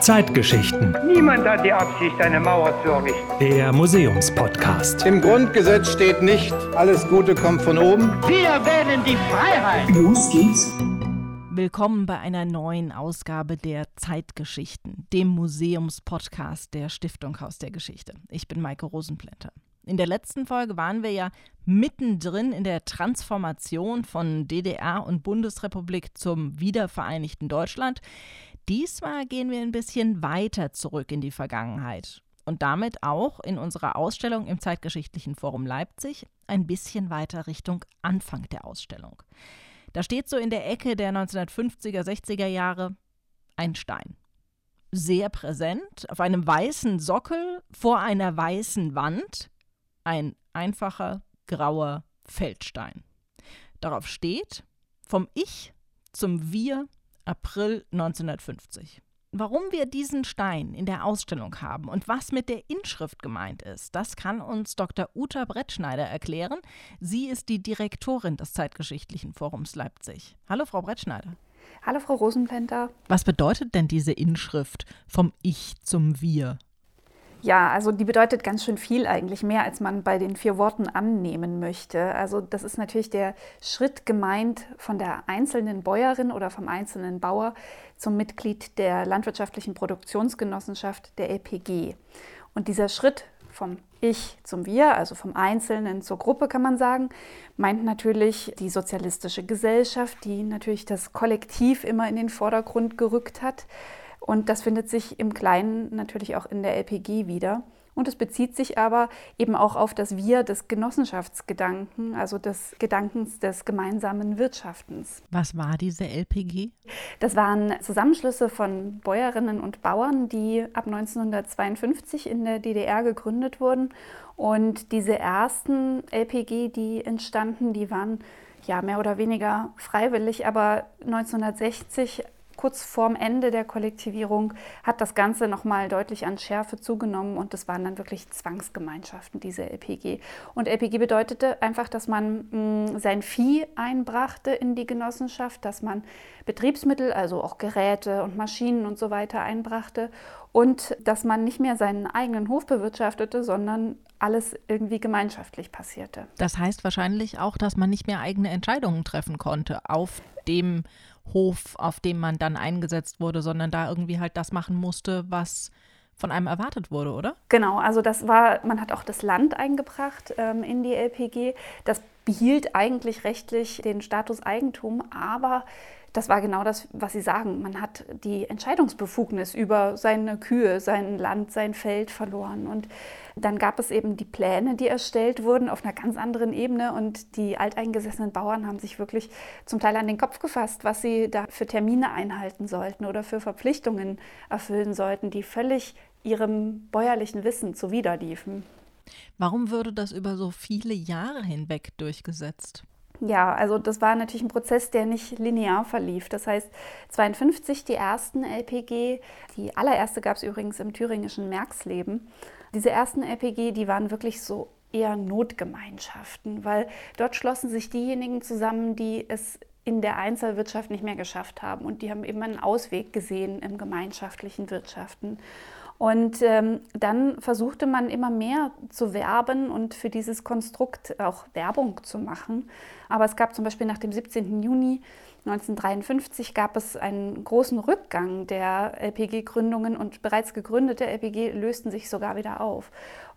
Zeitgeschichten. Niemand hat die Absicht, eine Mauer zu errichten. Der Museumspodcast. Im Grundgesetz steht nicht, alles Gute kommt von oben. Wir wählen die Freiheit. Los geht's. Willkommen bei einer neuen Ausgabe der Zeitgeschichten, dem Museumspodcast der Stiftung Haus der Geschichte. Ich bin Maike Rosenplanter. In der letzten Folge waren wir ja mittendrin in der Transformation von DDR und Bundesrepublik zum wiedervereinigten Deutschland. Diesmal gehen wir ein bisschen weiter zurück in die Vergangenheit und damit auch in unserer Ausstellung im Zeitgeschichtlichen Forum Leipzig ein bisschen weiter Richtung Anfang der Ausstellung. Da steht so in der Ecke der 1950er, 60er Jahre ein Stein. Sehr präsent, auf einem weißen Sockel vor einer weißen Wand, ein einfacher grauer Feldstein. Darauf steht vom Ich zum Wir April 1950. Warum wir diesen Stein in der Ausstellung haben und was mit der Inschrift gemeint ist, das kann uns Dr. Uta Brettschneider erklären. Sie ist die Direktorin des Zeitgeschichtlichen Forums Leipzig. Hallo, Frau Brettschneider. Hallo, Frau Rosenplenter. Was bedeutet denn diese Inschrift vom Ich zum Wir? Ja, also die bedeutet ganz schön viel eigentlich, mehr als man bei den vier Worten annehmen möchte. Also das ist natürlich der Schritt gemeint von der einzelnen Bäuerin oder vom einzelnen Bauer zum Mitglied der landwirtschaftlichen Produktionsgenossenschaft der LPG. Und dieser Schritt vom Ich zum Wir, also vom Einzelnen zur Gruppe kann man sagen, meint natürlich die sozialistische Gesellschaft, die natürlich das Kollektiv immer in den Vordergrund gerückt hat. Und das findet sich im Kleinen natürlich auch in der LPG wieder. Und es bezieht sich aber eben auch auf das Wir des Genossenschaftsgedanken, also des Gedankens des gemeinsamen Wirtschaftens. Was war diese LPG? Das waren Zusammenschlüsse von Bäuerinnen und Bauern, die ab 1952 in der DDR gegründet wurden. Und diese ersten LPG, die entstanden, die waren ja mehr oder weniger freiwillig, aber 1960 kurz vorm Ende der Kollektivierung hat das Ganze nochmal deutlich an Schärfe zugenommen und das waren dann wirklich Zwangsgemeinschaften, diese LPG. Und LPG bedeutete einfach, dass man mh, mm, sein Vieh einbrachte in die Genossenschaft, dass man Betriebsmittel, also auch Geräte und Maschinen und so weiter einbrachte und dass man nicht mehr seinen eigenen Hof bewirtschaftete, sondern alles irgendwie gemeinschaftlich passierte. Das heißt wahrscheinlich auch, dass man nicht mehr eigene Entscheidungen treffen konnte auf dem Hof, auf dem man dann eingesetzt wurde, sondern da irgendwie halt das machen musste, was von einem erwartet wurde, oder? Genau, also das war, man hat auch das Land eingebracht ähm, in die LPG. Das behielt eigentlich rechtlich den Status Eigentum, aber das war genau das, was Sie sagen. Man hat die Entscheidungsbefugnis über seine Kühe, sein Land, sein Feld verloren. Und dann gab es eben die Pläne, die erstellt wurden auf einer ganz anderen Ebene. Und die alteingesessenen Bauern haben sich wirklich zum Teil an den Kopf gefasst, was sie da für Termine einhalten sollten oder für Verpflichtungen erfüllen sollten, die völlig ihrem bäuerlichen Wissen zuwiderliefen. Warum würde das über so viele Jahre hinweg durchgesetzt? Ja, also das war natürlich ein Prozess, der nicht linear verlief. Das heißt, 52 die ersten LPG, die allererste gab es übrigens im thüringischen Merksleben. Diese ersten LPG, die waren wirklich so eher Notgemeinschaften, weil dort schlossen sich diejenigen zusammen, die es in der Einzelwirtschaft nicht mehr geschafft haben und die haben eben einen Ausweg gesehen im gemeinschaftlichen Wirtschaften. Und ähm, dann versuchte man immer mehr zu werben und für dieses Konstrukt auch Werbung zu machen. Aber es gab zum Beispiel nach dem 17. Juni 1953 gab es einen großen Rückgang der LPG-Gründungen und bereits gegründete LPG lösten sich sogar wieder auf.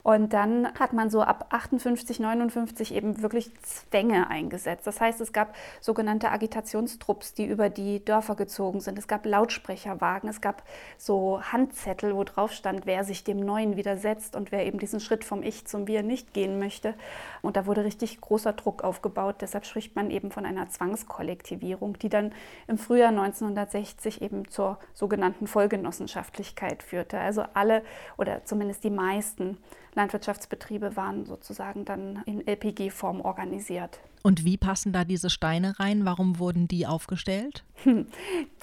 Und dann hat man so ab 58, 59 eben wirklich Zwänge eingesetzt. Das heißt, es gab sogenannte Agitationstrupps, die über die Dörfer gezogen sind. Es gab Lautsprecherwagen, es gab so Handzettel, wo drauf stand, wer sich dem Neuen widersetzt und wer eben diesen Schritt vom Ich zum Wir nicht gehen möchte. Und da wurde richtig großer Druck aufgebaut. Deshalb spricht man eben von einer Zwangskollektivierung, die dann im Frühjahr 1960 eben zur sogenannten Vollgenossenschaftlichkeit führte. Also alle oder zumindest die meisten Landwirtschaftsbetriebe waren sozusagen dann in LPG-Form organisiert. Und wie passen da diese Steine rein? Warum wurden die aufgestellt?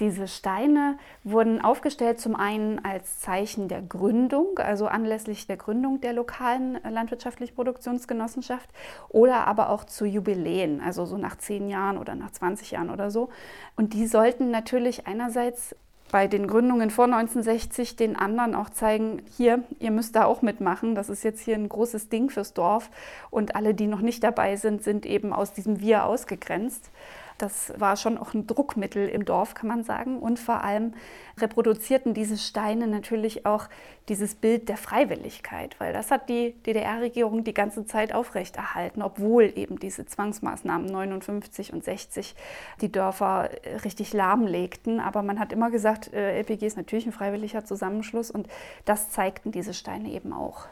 Diese Steine wurden aufgestellt zum einen als Zeichen der Gründung, also anlässlich der Gründung der lokalen landwirtschaftlichen Produktionsgenossenschaft oder aber auch zu Jubiläen, also so nach zehn Jahren oder nach 20 Jahren oder so. Und die sollten natürlich einerseits bei den Gründungen vor 1960 den anderen auch zeigen, hier, ihr müsst da auch mitmachen. Das ist jetzt hier ein großes Ding fürs Dorf. Und alle, die noch nicht dabei sind, sind eben aus diesem Wir ausgegrenzt. Das war schon auch ein Druckmittel im Dorf, kann man sagen. Und vor allem reproduzierten diese Steine natürlich auch dieses Bild der Freiwilligkeit, weil das hat die DDR-Regierung die ganze Zeit aufrechterhalten, obwohl eben diese Zwangsmaßnahmen 59 und 60 die Dörfer richtig lahmlegten. Aber man hat immer gesagt, äh, LPG ist natürlich ein freiwilliger Zusammenschluss und das zeigten diese Steine eben auch.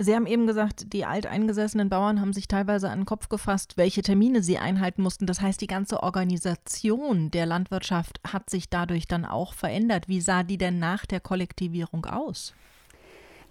Sie haben eben gesagt, die alteingesessenen Bauern haben sich teilweise an den Kopf gefasst, welche Termine sie einhalten mussten. Das heißt, die ganze Organisation der Landwirtschaft hat sich dadurch dann auch verändert. Wie sah die denn nach der Kollektivierung aus?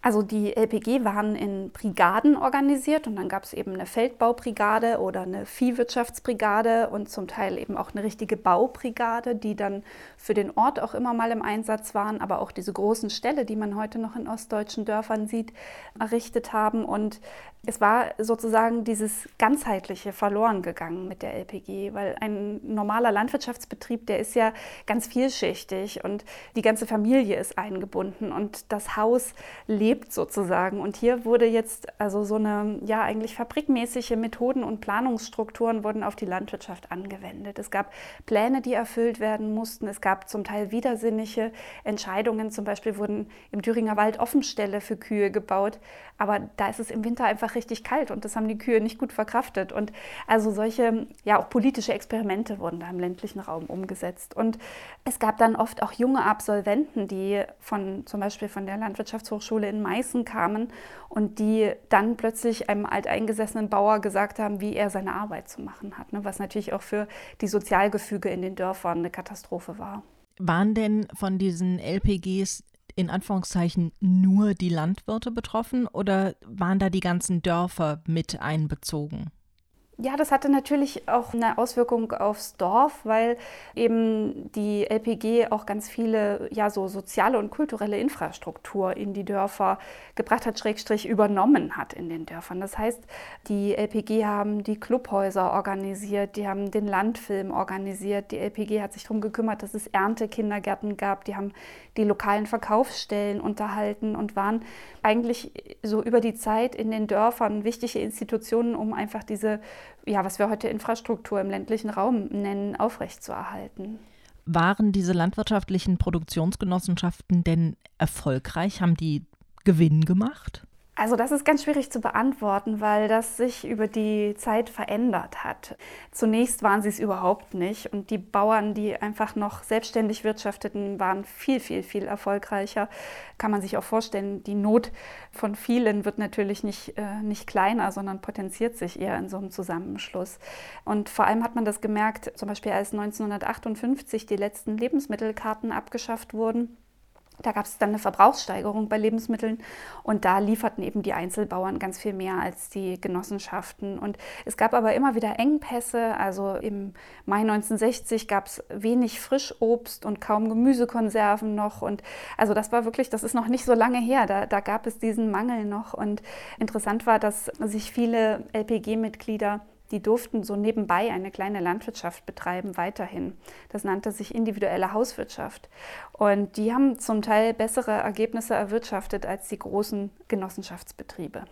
Also die LPG waren in Brigaden organisiert und dann gab es eben eine Feldbaubrigade oder eine Viehwirtschaftsbrigade und zum Teil eben auch eine richtige Baubrigade, die dann für den Ort auch immer mal im Einsatz waren, aber auch diese großen Ställe, die man heute noch in ostdeutschen Dörfern sieht, errichtet haben. Und es war sozusagen dieses ganzheitliche verloren gegangen mit der LPG, weil ein normaler Landwirtschaftsbetrieb, der ist ja ganz vielschichtig und die ganze Familie ist eingebunden und das Haus lebt sozusagen. Und hier wurde jetzt also so eine, ja, eigentlich fabrikmäßige Methoden und Planungsstrukturen wurden auf die Landwirtschaft angewendet. Es gab Pläne, die erfüllt werden mussten. Es gab zum Teil widersinnige Entscheidungen. Zum Beispiel wurden im Thüringer Wald Offenställe für Kühe gebaut. Aber da ist es im Winter einfach richtig kalt und das haben die Kühe nicht gut verkraftet. Und also solche, ja, auch politische Experimente wurden da im ländlichen Raum umgesetzt. Und es gab dann oft auch junge Absolventen, die von zum Beispiel von der Landwirtschaftshochschule in Meißen kamen und die dann plötzlich einem alteingesessenen Bauer gesagt haben, wie er seine Arbeit zu machen hat, ne? was natürlich auch für die Sozialgefüge in den Dörfern eine Katastrophe war. Waren denn von diesen LPGs in Anführungszeichen nur die Landwirte betroffen oder waren da die ganzen Dörfer mit einbezogen? Ja, das hatte natürlich auch eine Auswirkung aufs Dorf, weil eben die LPG auch ganz viele ja so soziale und kulturelle Infrastruktur in die Dörfer gebracht hat, Schrägstrich übernommen hat in den Dörfern. Das heißt, die LPG haben die Clubhäuser organisiert, die haben den Landfilm organisiert, die LPG hat sich darum gekümmert, dass es Erntekindergärten gab, die haben die lokalen Verkaufsstellen unterhalten und waren eigentlich so über die Zeit in den Dörfern wichtige Institutionen, um einfach diese, ja, was wir heute Infrastruktur im ländlichen Raum nennen, aufrechtzuerhalten. Waren diese landwirtschaftlichen Produktionsgenossenschaften denn erfolgreich? Haben die Gewinn gemacht? Also das ist ganz schwierig zu beantworten, weil das sich über die Zeit verändert hat. Zunächst waren sie es überhaupt nicht und die Bauern, die einfach noch selbstständig wirtschafteten, waren viel, viel, viel erfolgreicher. Kann man sich auch vorstellen, die Not von vielen wird natürlich nicht, äh, nicht kleiner, sondern potenziert sich eher in so einem Zusammenschluss. Und vor allem hat man das gemerkt, zum Beispiel als 1958 die letzten Lebensmittelkarten abgeschafft wurden da gab es dann eine Verbrauchssteigerung bei Lebensmitteln und da lieferten eben die Einzelbauern ganz viel mehr als die Genossenschaften. Und es gab aber immer wieder Engpässe. Also im Mai 1960 gab es wenig Frischobst und kaum Gemüsekonserven noch. Und also das war wirklich, das ist noch nicht so lange her. Da, da gab es diesen Mangel noch. Und interessant war, dass sich viele LPG-Mitglieder die durften so nebenbei eine kleine Landwirtschaft betreiben weiterhin. Das nannte sich individuelle Hauswirtschaft. Und die haben zum Teil bessere Ergebnisse erwirtschaftet als die großen Genossenschaftsbetriebe.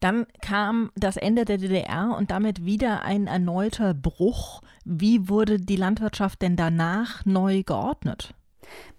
Dann kam das Ende der DDR und damit wieder ein erneuter Bruch. Wie wurde die Landwirtschaft denn danach neu geordnet?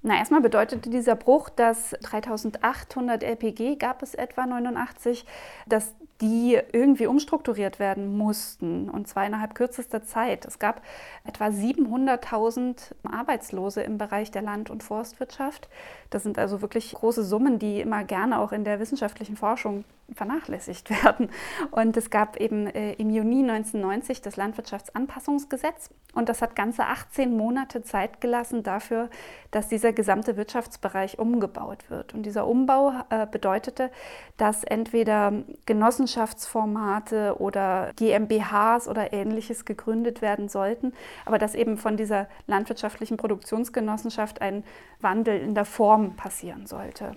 Na, erstmal bedeutete dieser Bruch, dass 3800 LPG gab es etwa 89, dass die irgendwie umstrukturiert werden mussten und zwar innerhalb kürzester Zeit. Es gab etwa 700.000 Arbeitslose im Bereich der Land- und Forstwirtschaft. Das sind also wirklich große Summen, die immer gerne auch in der wissenschaftlichen Forschung vernachlässigt werden. Und es gab eben äh, im Juni 1990 das Landwirtschaftsanpassungsgesetz und das hat ganze 18 Monate Zeit gelassen dafür, dass dieser gesamte Wirtschaftsbereich umgebaut wird. Und dieser Umbau äh, bedeutete, dass entweder Genossenschaftsformate oder GmbHs oder ähnliches gegründet werden sollten, aber dass eben von dieser landwirtschaftlichen Produktionsgenossenschaft ein Wandel in der Form passieren sollte.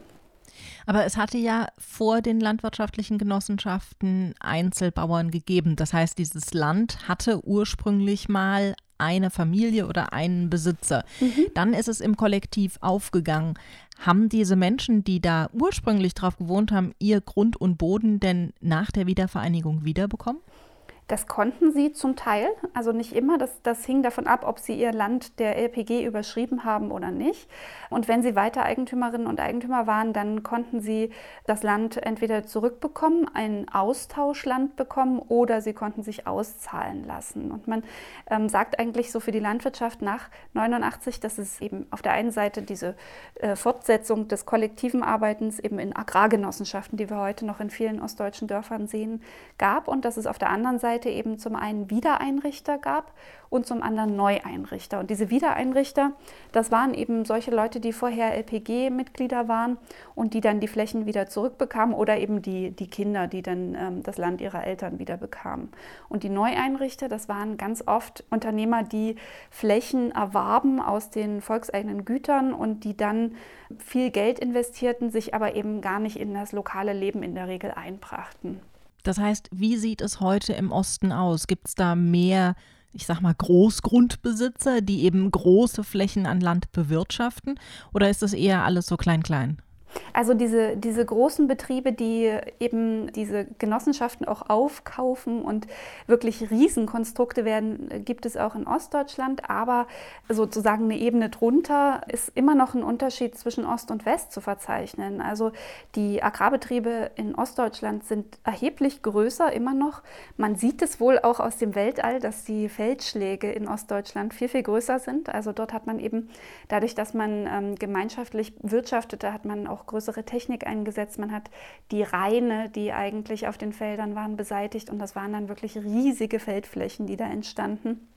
Aber es hatte ja vor den landwirtschaftlichen Genossenschaften Einzelbauern gegeben. Das heißt, dieses Land hatte ursprünglich mal eine Familie oder einen Besitzer. Mhm. Dann ist es im Kollektiv aufgegangen. Haben diese Menschen, die da ursprünglich drauf gewohnt haben, ihr Grund und Boden denn nach der Wiedervereinigung wiederbekommen? Das konnten sie zum Teil, also nicht immer. Das, das hing davon ab, ob sie ihr Land der LPG überschrieben haben oder nicht. Und wenn sie weiter Eigentümerinnen und Eigentümer waren, dann konnten sie das Land entweder zurückbekommen, ein Austauschland bekommen oder sie konnten sich auszahlen lassen. Und man ähm, sagt eigentlich so für die Landwirtschaft nach 89, dass es eben auf der einen Seite diese äh, Fortsetzung des kollektiven Arbeitens eben in Agrargenossenschaften, die wir heute noch in vielen ostdeutschen Dörfern sehen, gab und dass es auf der anderen Seite Seite eben zum einen Wiedereinrichter gab und zum anderen Neueinrichter. Und diese Wiedereinrichter, das waren eben solche Leute, die vorher LPG-Mitglieder waren und die dann die Flächen wieder zurückbekamen oder eben die, die Kinder, die dann ähm, das Land ihrer Eltern wieder bekamen. Und die Neueinrichter, das waren ganz oft Unternehmer, die Flächen erwarben aus den volkseigenen Gütern und die dann viel Geld investierten, sich aber eben gar nicht in das lokale Leben in der Regel einbrachten. Das heißt, wie sieht es heute im Osten aus? Gibt es da mehr, ich sag mal, Großgrundbesitzer, die eben große Flächen an Land bewirtschaften? Oder ist das eher alles so klein-klein? Also diese, diese großen Betriebe, die eben diese Genossenschaften auch aufkaufen und wirklich Riesenkonstrukte werden, gibt es auch in Ostdeutschland. Aber sozusagen eine Ebene drunter ist immer noch ein Unterschied zwischen Ost und West zu verzeichnen. Also die Agrarbetriebe in Ostdeutschland sind erheblich größer immer noch. Man sieht es wohl auch aus dem Weltall, dass die Feldschläge in Ostdeutschland viel, viel größer sind. Also dort hat man eben dadurch, dass man ähm, gemeinschaftlich wirtschaftete, hat man auch auch größere Technik eingesetzt. Man hat die Reine, die eigentlich auf den Feldern waren, beseitigt und das waren dann wirklich riesige Feldflächen, die da entstanden.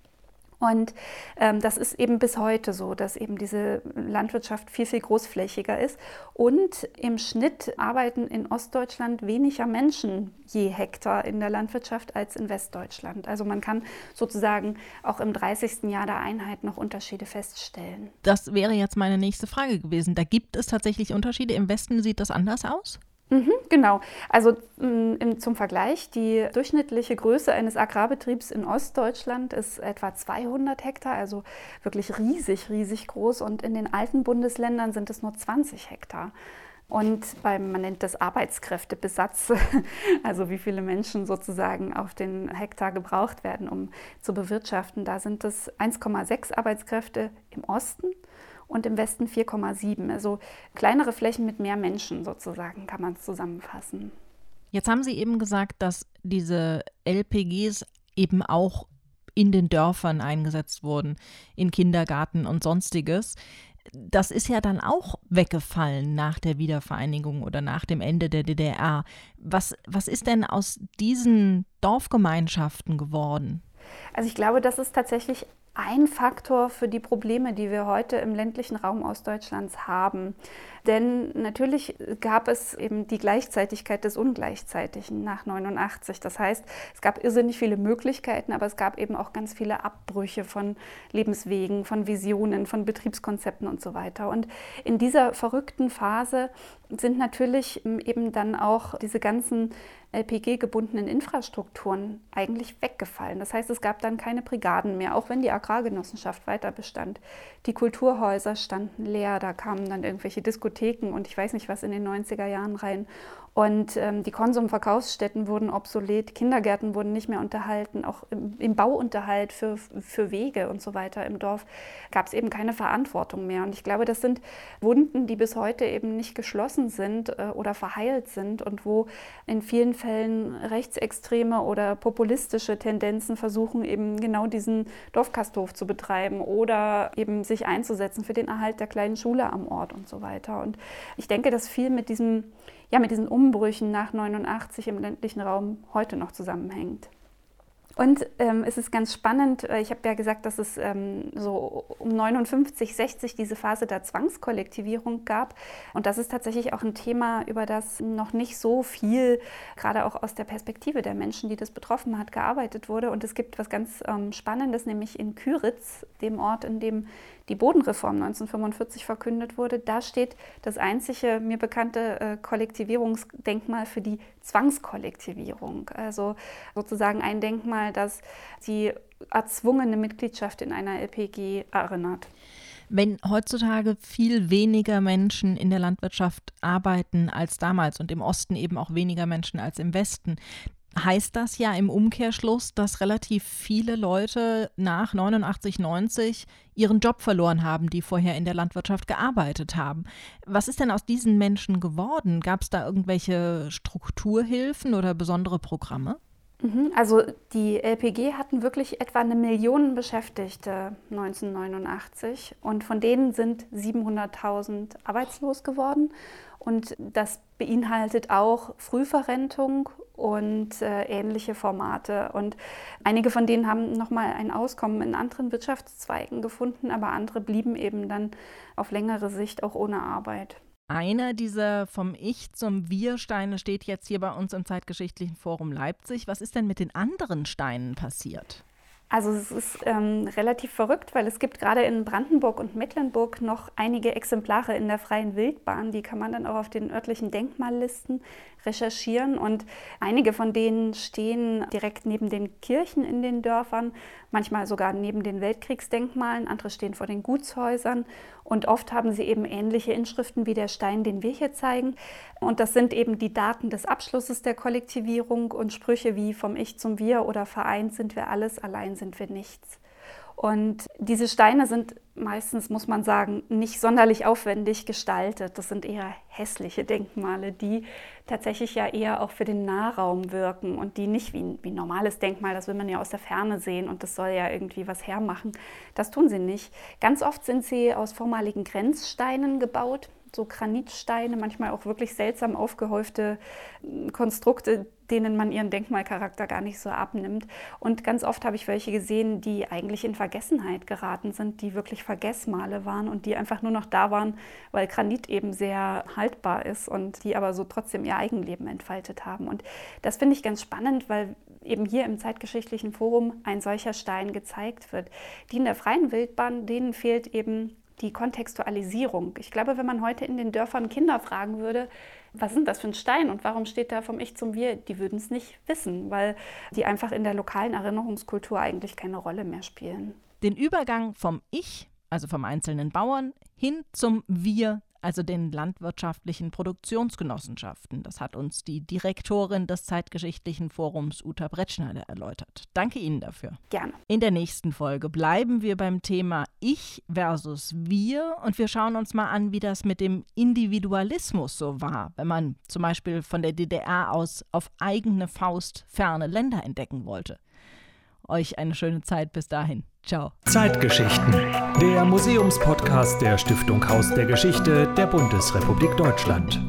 Und ähm, das ist eben bis heute so, dass eben diese Landwirtschaft viel, viel großflächiger ist. Und im Schnitt arbeiten in Ostdeutschland weniger Menschen je Hektar in der Landwirtschaft als in Westdeutschland. Also man kann sozusagen auch im 30. Jahr der Einheit noch Unterschiede feststellen. Das wäre jetzt meine nächste Frage gewesen. Da gibt es tatsächlich Unterschiede. Im Westen sieht das anders aus? Mhm, genau. Also mm, zum Vergleich, die durchschnittliche Größe eines Agrarbetriebs in Ostdeutschland ist etwa 200 Hektar, also wirklich riesig, riesig groß. Und in den alten Bundesländern sind es nur 20 Hektar. Und beim, man nennt das Arbeitskräftebesatz, also wie viele Menschen sozusagen auf den Hektar gebraucht werden, um zu bewirtschaften, da sind es 1,6 Arbeitskräfte im Osten und im Westen 4,7. Also kleinere Flächen mit mehr Menschen sozusagen kann man es zusammenfassen. Jetzt haben Sie eben gesagt, dass diese LPGs eben auch in den Dörfern eingesetzt wurden, in Kindergarten und sonstiges. Das ist ja dann auch weggefallen nach der Wiedervereinigung oder nach dem Ende der DDR. Was, was ist denn aus diesen Dorfgemeinschaften geworden? Also ich glaube, das ist tatsächlich ein Faktor für die Probleme, die wir heute im ländlichen Raum Ostdeutschlands haben. Denn natürlich gab es eben die Gleichzeitigkeit des Ungleichzeitigen nach 89. Das heißt, es gab irrsinnig viele Möglichkeiten, aber es gab eben auch ganz viele Abbrüche von Lebenswegen, von Visionen, von Betriebskonzepten und so weiter. Und in dieser verrückten Phase sind natürlich eben dann auch diese ganzen LPG-gebundenen Infrastrukturen eigentlich weggefallen. Das heißt, es gab dann keine Brigaden mehr, auch wenn die Agrargenossenschaft weiter bestand. Die Kulturhäuser standen leer, da kamen dann irgendwelche Diskotheken und ich weiß nicht was in den 90er Jahren rein. Und ähm, die Konsumverkaufsstätten wurden obsolet, Kindergärten wurden nicht mehr unterhalten, auch im, im Bauunterhalt für, für Wege und so weiter im Dorf gab es eben keine Verantwortung mehr. Und ich glaube, das sind Wunden, die bis heute eben nicht geschlossen sind äh, oder verheilt sind und wo in vielen Fällen rechtsextreme oder populistische Tendenzen versuchen, eben genau diesen Dorfkasthof zu betreiben oder eben sich einzusetzen für den Erhalt der kleinen Schule am Ort und so weiter. Und ich denke, dass viel mit diesem ja, mit diesen Umbrüchen nach 89 im ländlichen Raum heute noch zusammenhängt. Und ähm, es ist ganz spannend, äh, ich habe ja gesagt, dass es ähm, so um 59, 60 diese Phase der Zwangskollektivierung gab. Und das ist tatsächlich auch ein Thema, über das noch nicht so viel, gerade auch aus der Perspektive der Menschen, die das betroffen hat, gearbeitet wurde. Und es gibt was ganz ähm, Spannendes, nämlich in Küritz, dem Ort, in dem die Bodenreform 1945 verkündet wurde, da steht das einzige mir bekannte äh, Kollektivierungsdenkmal für die Zwangskollektivierung. Also sozusagen ein Denkmal, das die erzwungene Mitgliedschaft in einer LPG erinnert. Wenn heutzutage viel weniger Menschen in der Landwirtschaft arbeiten als damals und im Osten eben auch weniger Menschen als im Westen, heißt das ja im Umkehrschluss, dass relativ viele Leute nach 89, 90 ihren Job verloren haben, die vorher in der Landwirtschaft gearbeitet haben. Was ist denn aus diesen Menschen geworden? Gab es da irgendwelche Strukturhilfen oder besondere Programme? Mhm, also die LPG hatten wirklich etwa eine Million Beschäftigte 1989 und von denen sind 700.000 arbeitslos geworden. Und das beinhaltet auch Frühverrentung und äh, ähnliche Formate. Und einige von denen haben nochmal ein Auskommen in anderen Wirtschaftszweigen gefunden, aber andere blieben eben dann auf längere Sicht auch ohne Arbeit. Einer dieser vom Ich zum Wir-Steine steht jetzt hier bei uns im Zeitgeschichtlichen Forum Leipzig. Was ist denn mit den anderen Steinen passiert? Also es ist ähm, relativ verrückt, weil es gibt gerade in Brandenburg und Mecklenburg noch einige Exemplare in der freien Wildbahn. Die kann man dann auch auf den örtlichen Denkmallisten recherchieren. Und einige von denen stehen direkt neben den Kirchen in den Dörfern, manchmal sogar neben den Weltkriegsdenkmalen, andere stehen vor den Gutshäusern. Und oft haben sie eben ähnliche Inschriften wie der Stein, den wir hier zeigen. Und das sind eben die Daten des Abschlusses der Kollektivierung und Sprüche wie vom Ich zum Wir oder vereint sind wir alles, allein sind wir nichts. Und diese Steine sind meistens, muss man sagen, nicht sonderlich aufwendig gestaltet. Das sind eher hässliche Denkmale, die tatsächlich ja eher auch für den Nahraum wirken und die nicht wie ein, wie ein normales Denkmal, das will man ja aus der Ferne sehen und das soll ja irgendwie was hermachen. Das tun sie nicht. Ganz oft sind sie aus vormaligen Grenzsteinen gebaut so Granitsteine, manchmal auch wirklich seltsam aufgehäufte hm, Konstrukte, denen man ihren Denkmalcharakter gar nicht so abnimmt. Und ganz oft habe ich welche gesehen, die eigentlich in Vergessenheit geraten sind, die wirklich Vergessmale waren und die einfach nur noch da waren, weil Granit eben sehr haltbar ist und die aber so trotzdem ihr Eigenleben entfaltet haben. Und das finde ich ganz spannend, weil eben hier im zeitgeschichtlichen Forum ein solcher Stein gezeigt wird. Die in der freien Wildbahn, denen fehlt eben die Kontextualisierung. Ich glaube, wenn man heute in den Dörfern Kinder fragen würde, was ist das für ein Stein und warum steht da vom Ich zum Wir, die würden es nicht wissen, weil die einfach in der lokalen Erinnerungskultur eigentlich keine Rolle mehr spielen. Den Übergang vom Ich, also vom einzelnen Bauern, hin zum Wir also den landwirtschaftlichen Produktionsgenossenschaften. Das hat uns die Direktorin des Zeitgeschichtlichen Forums Uta Brettschneider erläutert. Danke Ihnen dafür. Gerne. In der nächsten Folge bleiben wir beim Thema Ich versus Wir und wir schauen uns mal an, wie das mit dem Individualismus so war, wenn man zum Beispiel von der DDR aus auf eigene Faust ferne Länder entdecken wollte. Euch eine schöne Zeit bis dahin. Ciao. Zeitgeschichten. Der Museumspodcast der Stiftung Haus der Geschichte der Bundesrepublik Deutschland.